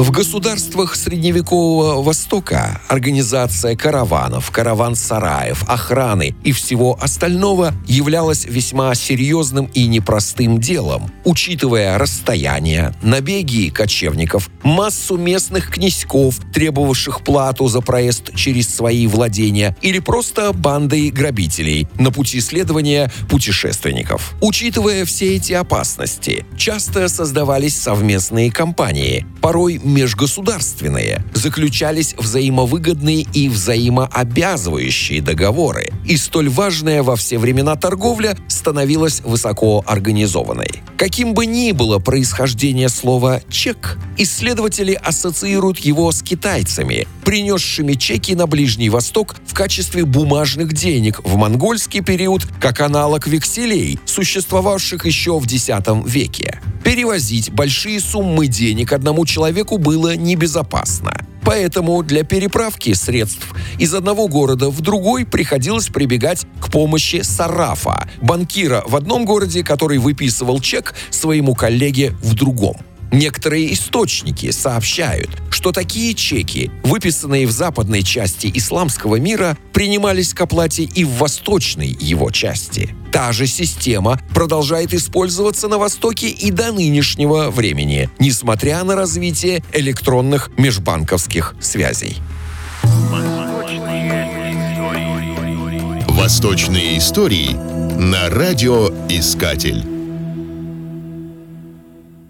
В государствах Средневекового Востока организация караванов, караван-сараев, охраны и всего остального являлась весьма серьезным и непростым делом, учитывая расстояние, набеги кочевников, массу местных князьков, требовавших плату за проезд через свои владения, или просто бандой грабителей на пути следования путешественников. Учитывая все эти опасности, часто создавались совместные компании, порой межгосударственные, заключались взаимовыгодные и взаимообязывающие договоры, и столь важная во все времена торговля становилась высоко организованной. Каким бы ни было происхождение слова «чек», исследователи ассоциируют его с китайцами, принесшими чеки на Ближний Восток в качестве бумажных денег в монгольский период как аналог векселей, существовавших еще в X веке. Перевозить большие суммы денег одному человеку было небезопасно. Поэтому для переправки средств из одного города в другой приходилось прибегать к помощи сарафа, банкира в одном городе, который выписывал чек своему коллеге в другом. Некоторые источники сообщают, что такие чеки, выписанные в западной части исламского мира, принимались к оплате и в восточной его части. Та же система продолжает использоваться на Востоке и до нынешнего времени, несмотря на развитие электронных межбанковских связей. Восточные истории на радиоискатель.